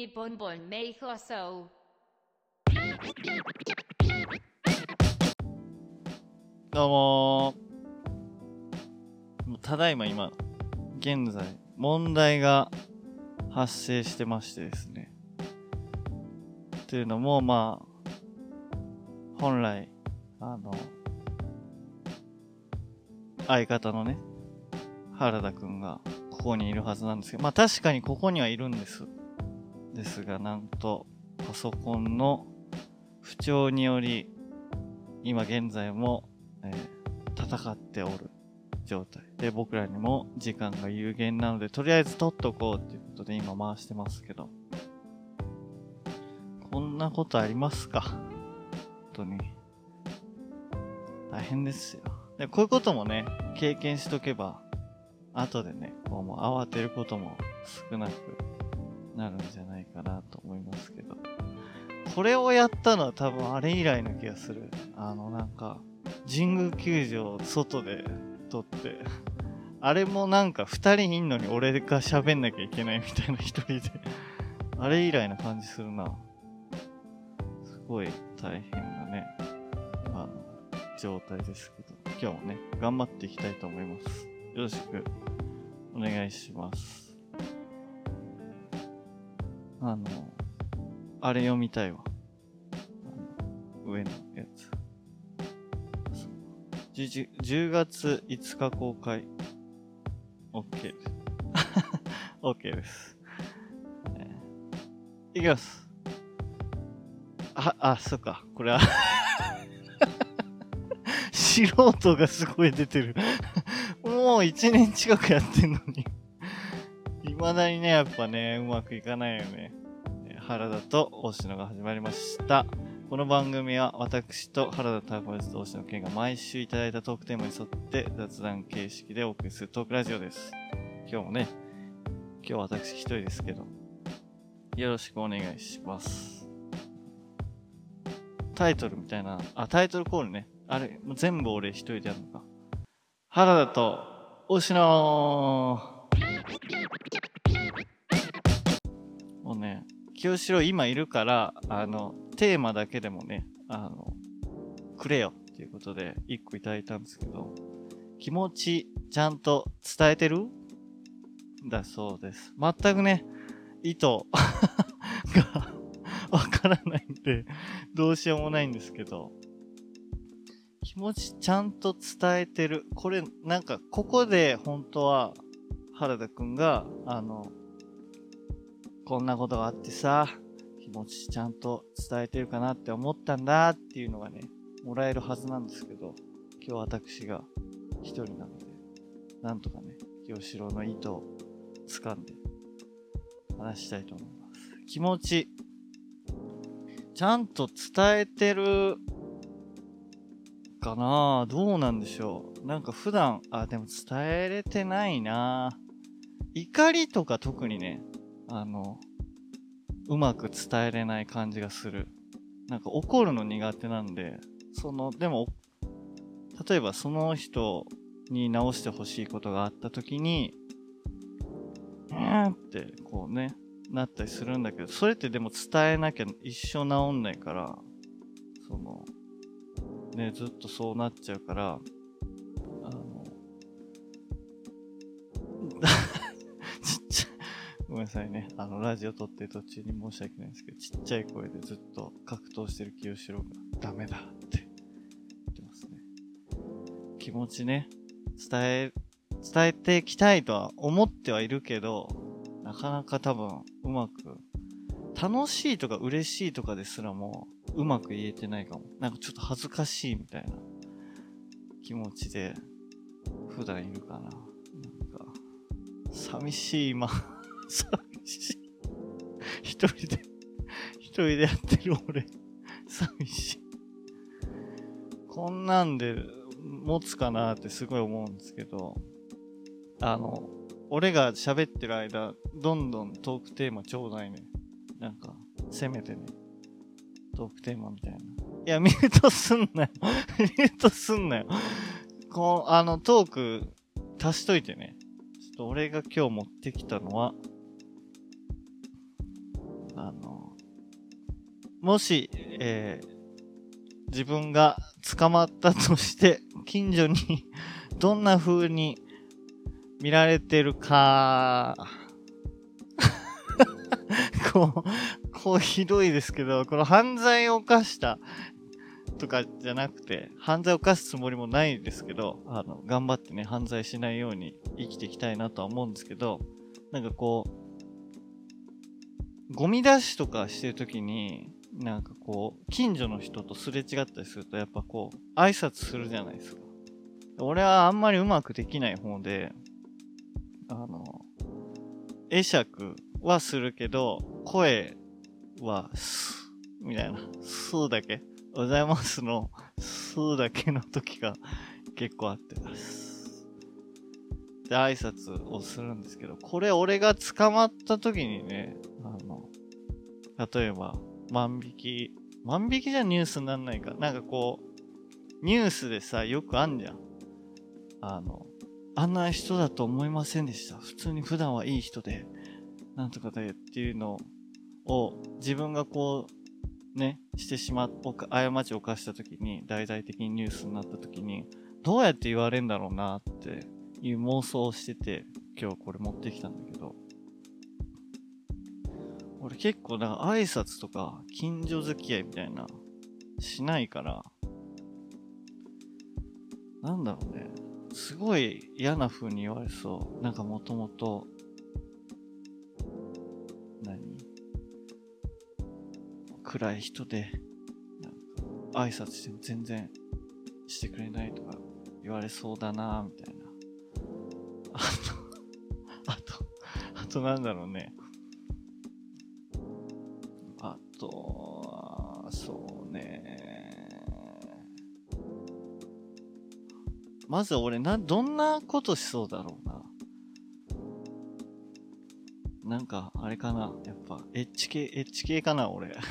Jimmy Bonbon Mejo So. どうもーただいま今、現在、問題が発生してましてですね。というのも、まあ、本来、あの、相方のね、原田くんがここにいるはずなんですけど、まあ確かにここにはいるんです。ですが、なんと、パソコンの不調により、今現在も、えー戦っておる状態。で、僕らにも時間が有限なので、とりあえず撮っとこうっていうことで今回してますけど。こんなことありますか？本当に。大変ですよ。で、こういうこともね、経験しとけば、後でね、こうもう慌てることも少なくなるんじゃないかなと思いますけど。これをやったのは多分あれ以来の気がする。あの、なんか、神宮球場外で撮って、あれもなんか二人いんのに俺が喋んなきゃいけないみたいな一人で、あれ以来な感じするな。すごい大変なね、あの、状態ですけど、今日もね、頑張っていきたいと思います。よろしくお願いします。あの、あれ読みたいわ。上のやつ。11 10月5日公開。OK です。OK です。えーいきます。あ、あ、そっか。これは、素人がすごい出てる。もう1年近くやってんのに。未だにね、やっぱね、うまくいかないよね。原田と大篠が始まりました。この番組は私と原田タコス同士の件が毎週いただいたトークテーマに沿って雑談形式でお送りするトークラジオです。今日もね、今日私一人ですけど、よろしくお願いします。タイトルみたいな、あ、タイトルコールね。あれ、もう全部俺一人でやるのか。原田と大篠もうね、清志郎今いるから、あの、テーマだけでもね、あの、くれよっていうことで、一個いただいたんですけど、気持ちちゃんと伝えてる？だそうです。全くね、意図 が わからないんで、どうしようもないんですけど、気持ちちゃんと伝えてる。これ、なんか、ここで本当は、原田くんが、あの、こんなことがあってさ、気持ちちゃんと伝えてるかなって思ったんだっていうのがね、もらえるはずなんですけど、今日私が一人なので、なんとかね、清志郎の意図を掴んで話したいと思います。気持ち、ちゃんと伝えてるかな？どうなんでしょう？なんか普段、あ、でも伝えれてないな。怒りとか特にね、あの、うまく伝えれない感じがする。なんか怒るの苦手なんで、その、でも、例えばその人に直してほしいことがあった時に、うーんってこうね、なったりするんだけど、それってでも伝えなきゃ一生治んないから、その、ね、ずっとそうなっちゃうから、めんなさいね。あの、ラジオ撮ってる途中に申し訳ないんですけど、ちっちゃい声でずっと格闘してる清志郎がダメだって言ってますね。気持ちね、伝え、伝えていきたいとは思ってはいるけど、なかなか多分うまく、楽しいとか嬉しいとかですらもうまく言えてないかも。なんかちょっと恥ずかしいみたいな気持ちで普段いるかな。なんか、寂しい今。寂しい。一人で、一人でやってる俺、寂しい。こんなんで持つかなってすごい思うんですけど、あの、俺が喋ってる間、どんどんトークテーマちょうだいね。なんか、せめてね、トークテーマみたいな。いや、ミュートすんなよ。ミュートすんなよ。こう、あの、トーク足しといてね。ちょっと俺が今日持ってきたのは、あの、もし、えー自分が捕まったとして、近所に どんな風に見られてるか、こう、こうひどいですけど、この犯罪を犯したとかじゃなくて、犯罪を犯すつもりもないですけど、あの、頑張ってね、犯罪しないように生きていきたいなとは思うんですけど、なんかこう、ゴミ出しとかしてるときに、なんかこう、近所の人とすれ違ったりすると、やっぱこう、挨拶するじゃないですか。俺はあんまりうまくできない方で、あの、会釈はするけど、声は、す、みたいな、すだけ、おはようございますの、すだけの時が結構あってます。で、挨拶をするんですけど、これ俺が捕まった時にね、あの、例えば、万引き、万引きじゃニュースになんないか。なんかこう、ニュースでさ、よくあんじゃん。あの、あんな人だと思いませんでした。普通に普段はいい人で、なんとかだよっていうのを、自分がこう、ね、してしまっ、おか過ちを犯した時に、大々的にニュースになった時に、どうやって言われんだろうなっていう妄想をしてて、今日これ持ってきたんだけど、俺結構だか挨拶とか近所付き合いみたいなしないからなんだろうね。すごい嫌な風に言われそう。なんかもともと。何？暗い人で挨拶しても全然してくれないとか言われそうだなみたいな。となんだろうねあとは、そうね。まず俺な、どんなことしそうだろうな。なんか、あれかな。やっぱ、エッチ系、エッチ系かな、俺。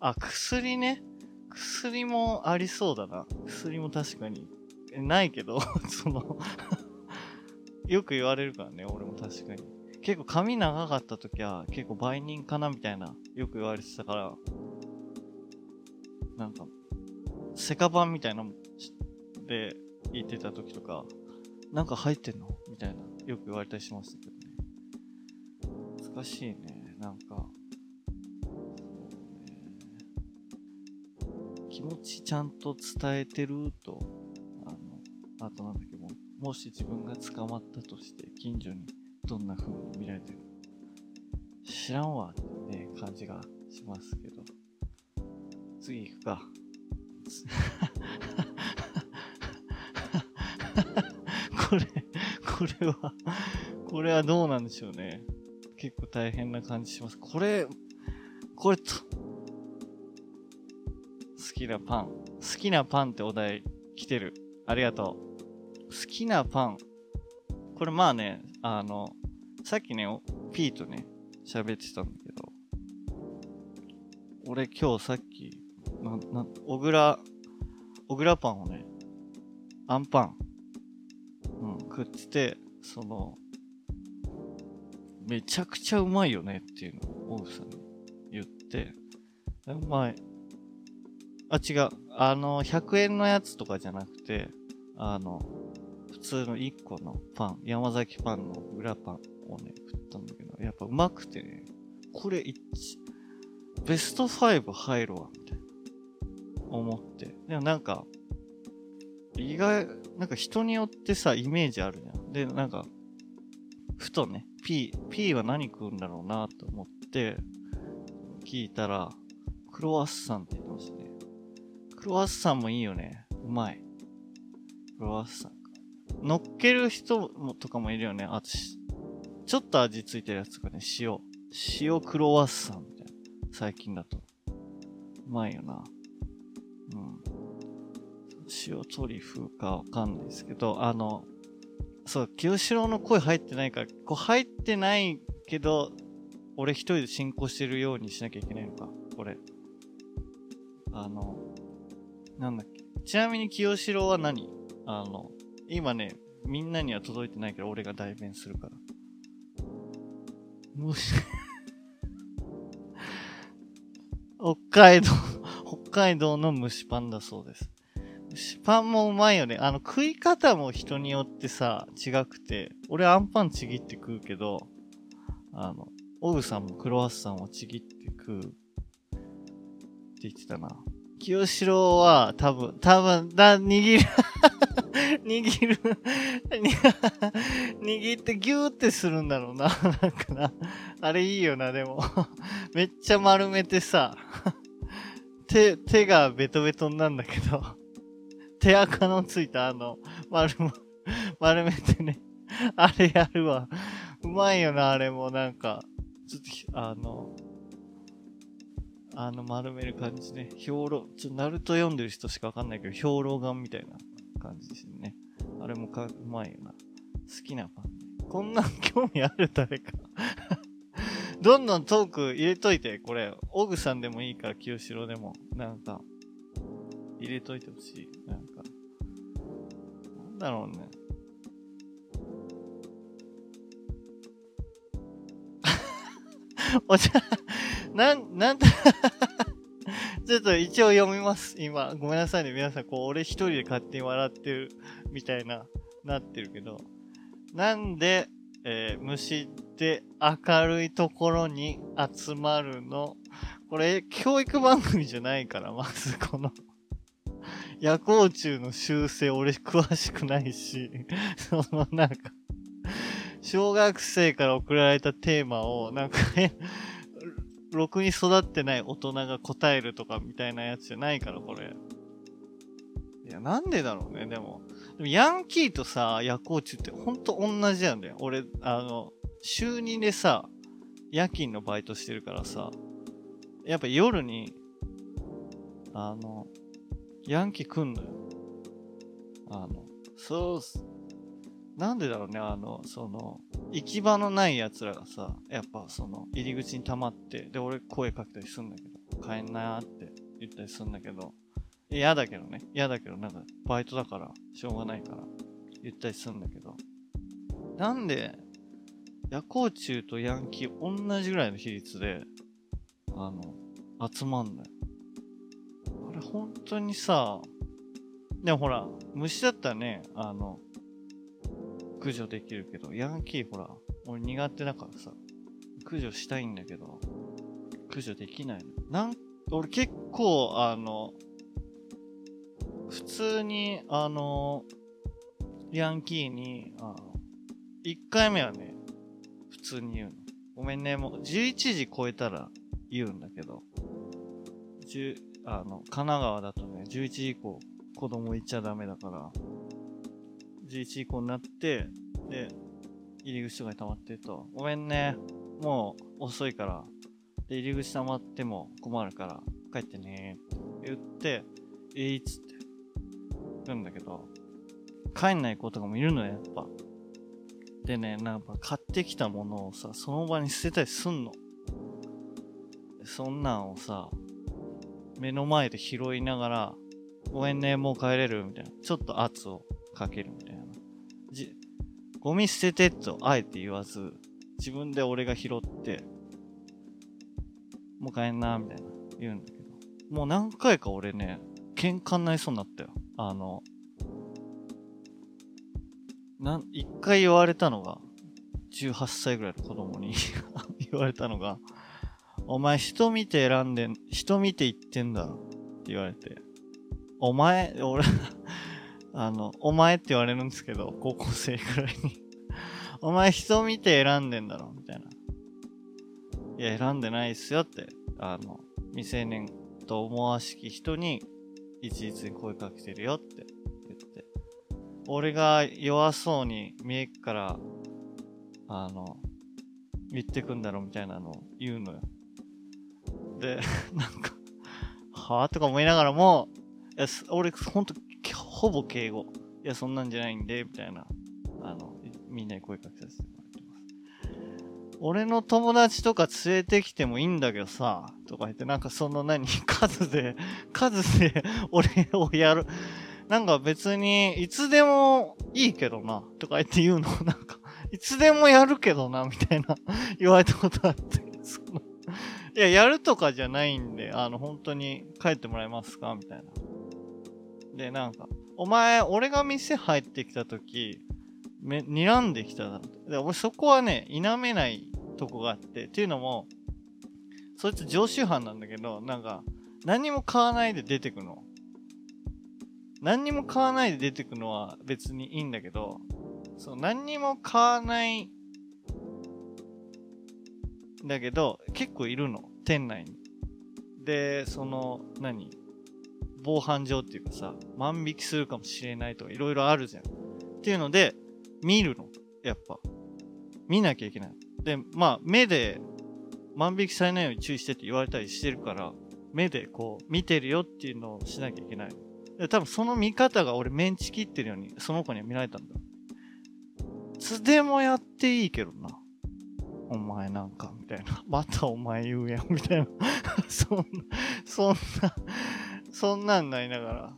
あ、薬ね。薬もありそうだな。薬も確かに。えないけど、その、よく言われるからね、俺も確かに。結構髪長かった時は結構売人かなみたいなよく言われてたからなんかセカバンみたいなので言ってた時とかなんか入ってんの？みたいなよく言われたりしましたけどね。難しいねなんか。ね。気持ちちゃんと伝えてるとあのあとなんだっけ？もし自分が捕まったとして近所にどんな風に見られてる知らんわってね、感じがしますけど。次行くか。これ、これは、これはどうなんでしょうね。結構大変な感じします。これ、これと、好きなパン。好きなパンってお題来てる。ありがとう。好きなパン。これまあね、あの、さっきね、お P とね、喋ってたんだけど、俺今日さっき、な、な、小倉、小倉パンをね、アンパン、うん、食ってて、その、めちゃくちゃうまいよねっていうのを、オウさんに言って、うまい。あ、違う。あの、100円のやつとかじゃなくて、あの、普通の1個のパン、山崎パンの裏パンをね、食ったんだけど、やっぱうまくてね、これ一、ベスト5入るわ、みたいな。思って。でもなんか、意外、なんか人によってさ、イメージあるじゃん。で、なんか、ふとね、P、P は何食うんだろうなと思って、聞いたら、クロワッサンって言ってましたね。クロワッサンもいいよね。うまい。クロワッサン。乗っける人もとかもいるよね。あとし、ちょっと味ついてるやつとかね、塩。塩クロワッサンみたいな。最近だと。うまいよな。うん。塩トリュフかわかんないですけど、あの、そう、清志郎の声入ってないから、こう入ってないけど、俺一人で進行してるようにしなきゃいけないのか、これ。あの、なんだっけ。ちなみに清志郎は何？あの、今ね、みんなには届いてないけど、俺が代弁するから。もし、北海道、北海道の蒸しパンだそうです。蒸しパンもうまいよね。あの、食い方も人によってさ、違くて、俺あんパンちぎって食うけど、あの、オグさんもクロワッサンをちぎって食うって言ってたな。清志郎は多分、多分、だ、握る、握る、握ってギューってするんだろうな。なんかな。あれいいよな、でも。めっちゃ丸めてさ、手、手がベトベトになんだけど、手垢のついたあの、丸、丸めてね。あれやるわ。うまいよな、あれもなんか。ちょっと、あの、あの丸める感じね。評論、ちょナルト読んでる人しかわかんないけど、評論眼みたいな感じですね。あれもか、うまいよな。好きなパン、ね。こんなん興味ある誰か どんどんトーク入れといて、これ。オグさんでもいいから、清志郎でも。なんか、入れといてほしい。なんか、なんだろうね。お茶、なん、なんだ ちょっと一応読みます。今。ごめんなさいね。皆さん、こう、俺一人で勝手に笑ってるみたいな、なってるけど。なんで、えー、虫って明るいところに集まるの？これ、教育番組じゃないから、まずこの 夜行虫の習性、俺詳しくないし、そのなんか、小学生から送られたテーマを、なんか、ろくに育ってない大人が答えるとかみたいなやつじゃないから、これ。いや、なんでだろうね、でも。でもヤンキーとさ、夜行虫ってほんと同じなんだよ。俺、あの、週2でさ、夜勤のバイトしてるからさ、やっぱ夜に、あの、ヤンキー来んのよ。あの、そうっす。なんでだろうね、あの、その、行き場のない奴らがさ、やっぱその、入り口に溜まって、で、俺声かけたりすんだけど、帰んなーって言ったりすんだけど、嫌だけどね、嫌だけど、なんか、バイトだから、しょうがないから、言ったりすんだけど、なんで、夜行虫とヤンキー同じぐらいの比率で、あの、集まんのよ。あれ、本当にさ、でもほら、虫だったらね、あの、駆除できるけど、ヤンキーほら、俺苦手だからさ、駆除したいんだけど、駆除できないの。なん、俺結構、あの、普通に、あの、ヤンキーに、あの、1回目はね、普通に言うの。ごめんね、もう11時超えたら言うんだけど、10あの、神奈川だとね、11時以降子供行っちゃダメだから、11以降になって、で、入り口とかに溜まってると、ごめんね、もう遅いから、で、入り口溜まっても困るから、帰ってねって言って、えいつって、言うんだけど、帰んない子とかもいるのよ、やっぱ。でね、なんか買ってきたものをさ、その場に捨てたりすんの。そんなんをさ、目の前で拾いながら、ごめんね、もう帰れるみたいな。ちょっと圧をかけるみ。じ、ゴミ捨ててとあえて言わず、自分で俺が拾って、もう帰んな、みたいな言うんだけど。もう何回か俺ね、喧嘩になりそうになったよ。あの、なん、一回言われたのが、18歳ぐらいの子供に 言われたのが、お前人見て選んでん、人見て言ってんだろって言われて、お前、俺、あの、お前って言われるんですけど、高校生くらいに。お前人見て選んでんだろみたいな。いや、選んでないっすよって、あの、未成年と思わしき人に、一律に声かけてるよって言って。俺が弱そうに見えっから、あの、言ってくんだろみたいなのを言うのよ。で、なんか、はぁとか思いながらも、いや、俺、ほんと、ほぼ敬語。いや、そんなんじゃないんで、みたいな、あの、みんなに声かけさせてもらってます。俺の友達とか連れてきてもいいんだけどさ、とか言って、なんかその何、数で、数で俺をやる。なんか別に、いつでもいいけどな、とか言って言うの、なんか、いつでもやるけどな、みたいな言われたことあって、そのいや、やるとかじゃないんで、あの、本当に帰ってもらえますかみたいな。で、なんか、お前、俺が店入ってきた時、め、睨んできただろ。で、俺そこはね、否めないとこがあって、っていうのも、そいつ常習犯なんだけど、なんか、何も買わないで出てくの。何にも買わないで出てくのは別にいいんだけど、そう、何にも買わない、だけど、結構いるの、店内に。で、その、何？防犯上っていうかさ、万引きするかもしれないとかいろいろあるじゃん。っていうので、見るの。やっぱ。見なきゃいけない。で、まあ、目で万引きされないように注意してって言われたりしてるから、目でこう、見てるよっていうのをしなきゃいけない。で多分その見方が俺メンチ切ってるように、その子には見られたんだ。つでもやっていいけどな。お前なんか、みたいな。またお前言うやん、みたいな。そんな、そんな、そんなんなりながら。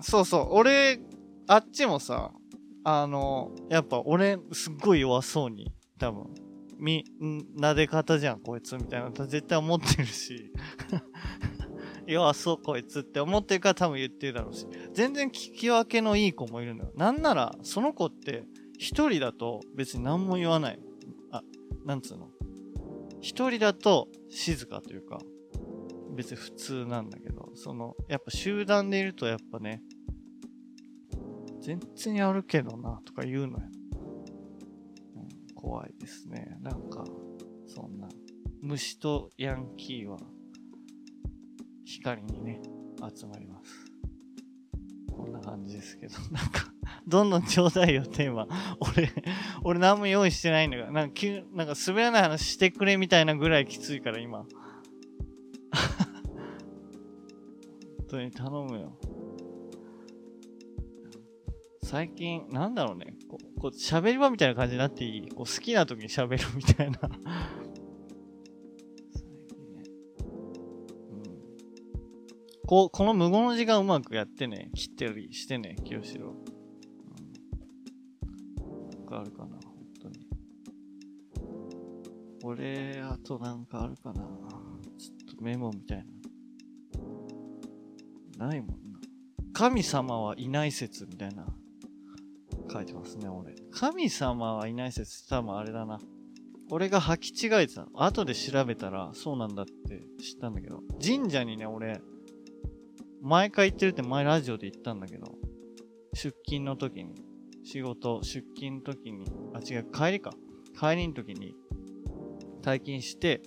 そうそう、俺、あっちもさ、あの、やっぱ俺、すっごい弱そうに、多分、み、ん撫で方じゃん、こいつ、みたいな、絶対思ってるし。弱そう、こいつって思ってるから多分言ってるだろうし。全然聞き分けのいい子もいるのよ。なんなら、その子って、一人だと別に何も言わない。あ、なんつうの。一人だと静かというか、別に普通なんだけど、その、やっぱ集団でいるとやっぱね、全然やるけどな、とか言うのよ。怖いですね。なんか、そんな、虫とヤンキーは、光にね、集まります。こんな感じですけど、なんか、どんどんちょうだいよ、テーマ。俺、俺何も用意してないんだから、なんか急、なんか滑らない話してくれみたいなぐらいきついから、今。当に頼むよ。最近、なんだろうね。こう、こう喋り場みたいな感じになっていいこう好きな時に喋るみたいな。最近ね。うん。こ、この無言の時間うまくやってね。切ってりしてね、清志郎。うん。なんかあるかな、本当に。俺、あとなんかあるかな。ちょっとメモみたいな。ないもんな。神様はいない説みたいな。書いてますね、俺。神様はいない説多分あれだな。俺が履き違えてたの。後で調べたらそうなんだって知ったんだけど。神社にね、俺、毎回行ってるって前ラジオで言ったんだけど、出勤の時に、仕事、出勤の時に、あ、違う、帰りか。帰りの時に、退勤して、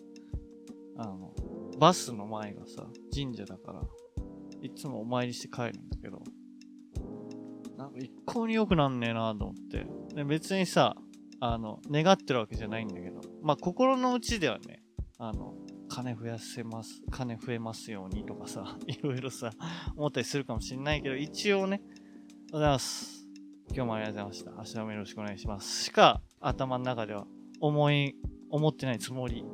あの、バスの前がさ、神社だから、いつもお参りして帰るんだけど、なんか一向に良くなんねえなと思って。で別にさ、あの、願ってるわけじゃないんだけど、まあ心の内ではね、あの、金増やせます、金増えますようにとかさ、いろいろさ、思ったりするかもしれないけど、一応ね、おはようございます。今日もありがとうございました。明日もよろしくお願いします。しか、頭の中では思い、思ってないつもり。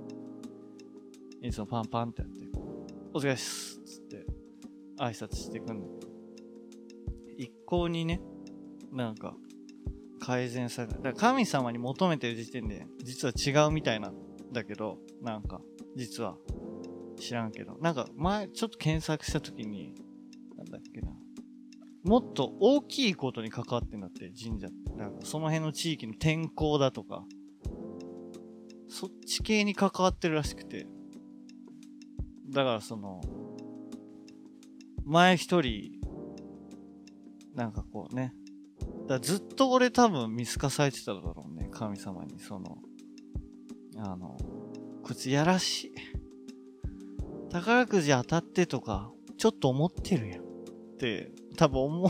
いつもパンパンってやって、お疲れっす。つって、挨拶してくんだけど、一向にね、なんか、改善された。だから神様に求めてる時点で、実は違うみたいなんだけど、なんか、実は、知らんけど。なんか、前、ちょっと検索した時に、なんだっけな。もっと大きいことに関わってんだって、神社って。なんか、その辺の地域の天候だとか、そっち系に関わってるらしくて。だからその、前一人、なんかこうね。だずっと俺多分見透かされてただろうね。神様に、その、あの、こいつやらしい。宝くじ当たってとか、ちょっと思ってるやん。って、多分思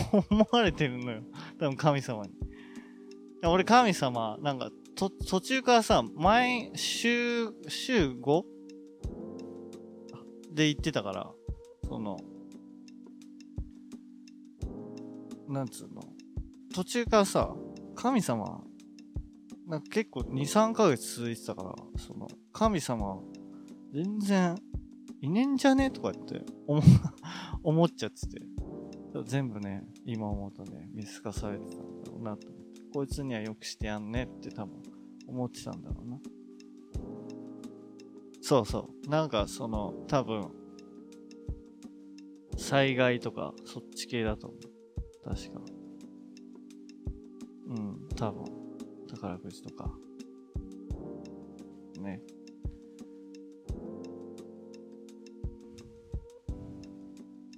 われてるのよ。多分神様に。俺神様、なんか、と、途中からさ、前、週、週 5? で言ってたから、その、なんつうの、途中からさ、神様、なんか結構2、3ヶ月続いてたから、その、神様、全然、いねんじゃね？とかって思、思っちゃってて。全部ね、今思うとね、見透かされてたんだろうなと思って。こいつにはよくしてやんねって多分思ってたんだろうな。そうそう。なんかその、多分、災害とか、そっち系だと思う。確か。うん、多分。宝くじとか。ね。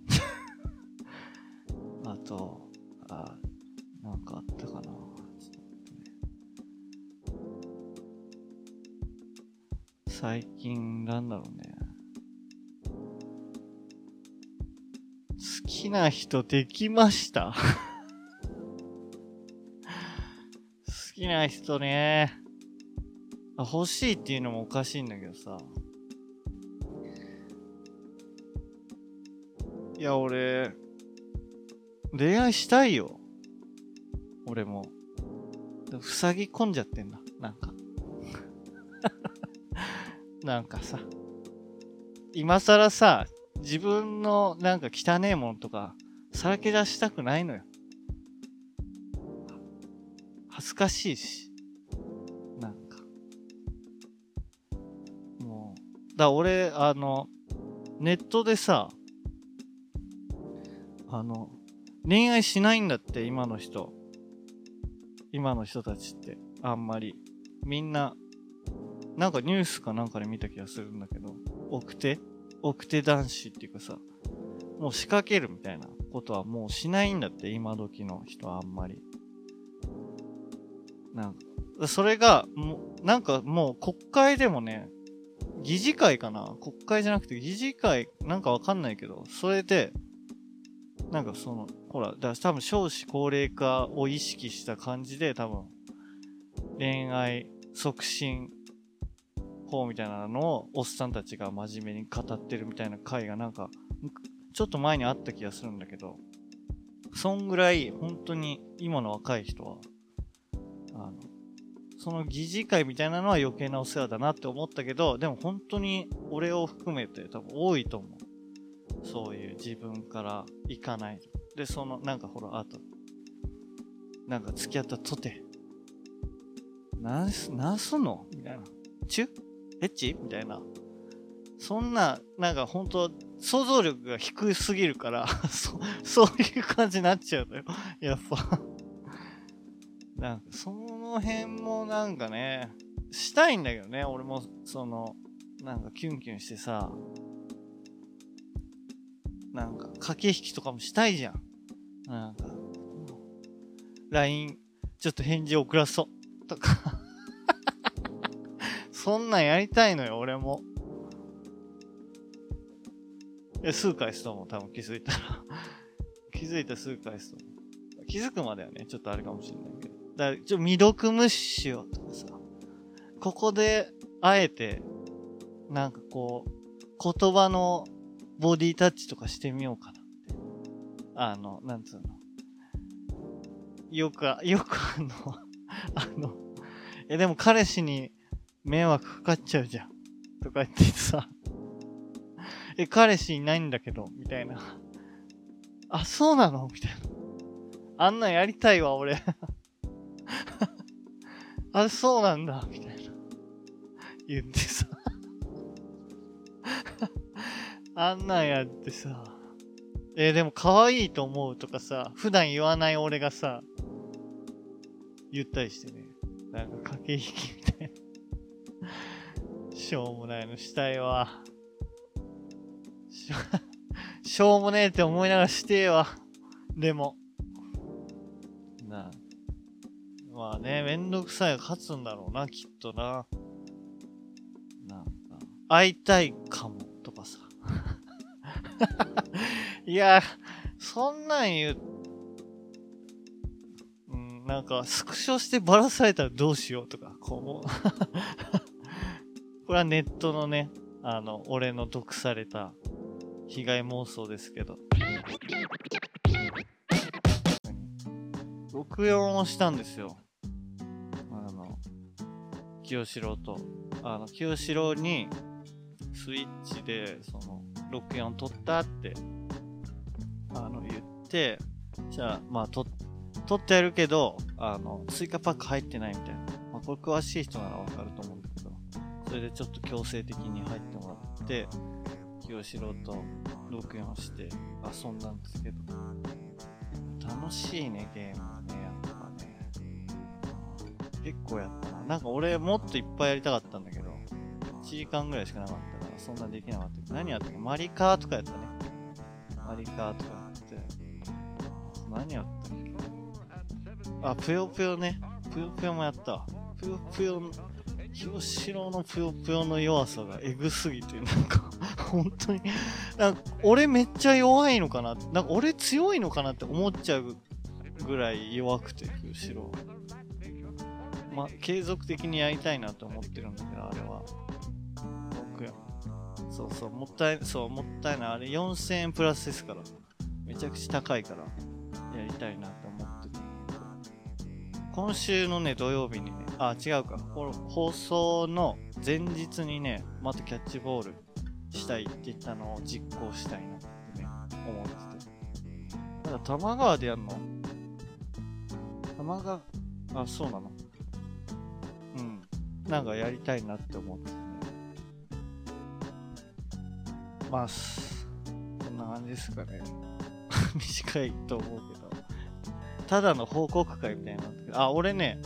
あと、あ、なんかあったかな。ちょっとね最近、なんだろうね。きな人できました？好きな人ね。欲しいっていうのもおかしいんだけどさ。いや、俺、恋愛したいよ。俺も。でも塞ぎ込んじゃってんだ。なんか。なんかさ。今更さ、自分のなんか汚えものとか、さらけ出したくないのよ。恥ずかしいし。なんか。もう。だ、俺、あの、ネットでさ、あの、恋愛しないんだって、今の人。今の人たちって、あんまり。みんな、なんかニュースかなんかで見た気がするんだけど、奥手奥手男子っていうかさ、もう仕掛けるみたいなことはもうしないんだって、今時の人はあんまり。なんか、それが、もう、なんかもう国会でもね、議事会かな？国会じゃなくて議事会、なんかわかんないけど、それで、なんかその、ほら、だから多分少子高齢化を意識した感じで多分、恋愛促進法みたいなのをおっさんたちが真面目に語ってるみたいな回がなんか、ちょっと前にあった気がするんだけど、そんぐらい本当に今の若い人は、あの、その疑似会みたいなのは余計なお世話だなって思ったけど、でも本当に俺を含めて多分多いと思う。そういう自分から行かない。で、その、なんかほら、あと、なんか付き合ったとて、なす、んすの？みたいな。チュ？エッチ？みたいな。そんな、なんか本当想像力が低すぎるから、そ、そういう感じになっちゃうのよ。やっぱ。なんか、その辺もなんかね、したいんだけどね、俺も、その、なんかキュンキュンしてさ、なんか、駆け引きとかもしたいじゃん。なんか、LINE、ちょっと返事遅らそう。とか。そんなんやりたいのよ、俺も。え、すぐ返すと思う、多分気づいたら。気づいたらすぐ返すと思う。気づくまではね、ちょっとあれかもしれないけど。だから、ちょ、未読無視しようとかさ。ここで、あえて、なんかこう、言葉のボディタッチとかしてみようかなって。あの、なんつうの。よく、よくあの、あの、え、でも彼氏に迷惑かかっちゃうじゃん。とか言ってさ、え、彼氏いないんだけど、みたいな。あ、そうなの？みたいな。あんなんやりたいわ、俺。あ、そうなんだ、みたいな。言ってさ。あんなんやってさ。えーでも可愛いと思うとかさ、普段言わない俺がさ、言ったりしてね。なんか駆け引き。しょうもないのしたいわ。しょうもねえって思いながらしてえわ。でも。なあ。まあね、めんどくさいが勝つんだろうな、きっとな。なんか、会いたいかも、とかさ。いや、そんなん言う、うん、なんか、スクショしてバラされたらどうしようとか、こう思う。これはネットのね、あの、俺の毒された被害妄想ですけど。録音をしたんですよ。あの、清志郎と。あの、清志郎に、スイッチで、その、録音取ったって、あの、言って、じゃあ、まあ、取ってやるけど、あの、追加パック入ってないみたいな。まあ、これ詳しい人ならわかると思う、それでちょっと強制的に入ってもらって、清志郎と録音して遊んだんですけど、楽しいね、ゲームね、やっぱね。結構やったな。なんか俺もっといっぱいやりたかったんだけど、1時間ぐらいしかなかったから、そんなできなかったけど、何やったっけ？マリカーとかやったね。マリカーとかやって、何やったっけ？あ、ぷよぷよね。ぷよぷよもやったわ。ぷよぷよ、清志郎のぷよぷよの弱さがエグすぎて、なんか、本当に、なんか、俺めっちゃ弱いのかななんか、俺強いのかなって思っちゃうぐらい弱くて、清志郎。まあ、継続的にやりたいなと思ってるんだけど、あれは。僕や。そうそう、もったい、そう、もったいない。あれ4000円プラスですから。めちゃくちゃ高いから、やりたいなと思ってる。今週のね、土曜日にね、あ、違うか。放送の前日にね、またキャッチボールしたいって言ったのを実行したいなってね、思ってて。ただ、玉川でやんの？玉川、あ、そうなのうん。なんかやりたいなって思っててね。まあ、すこんな感じですかね。短いと思うけど。ただの報告会みたいになったけど、あ、俺ね、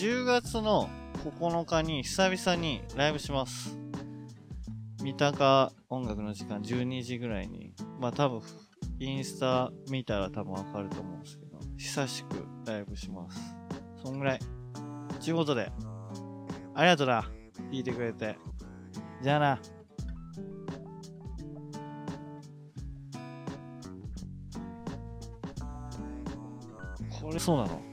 10月の9日に久々にライブします。三鷹音楽の時間12時ぐらいに、まあ多分、インスタ見たら多分わかると思うんですけど、久しくライブします。そんぐらい。ちゅうことで、ありがとうな。聞いてくれて。じゃあな。これそうなの？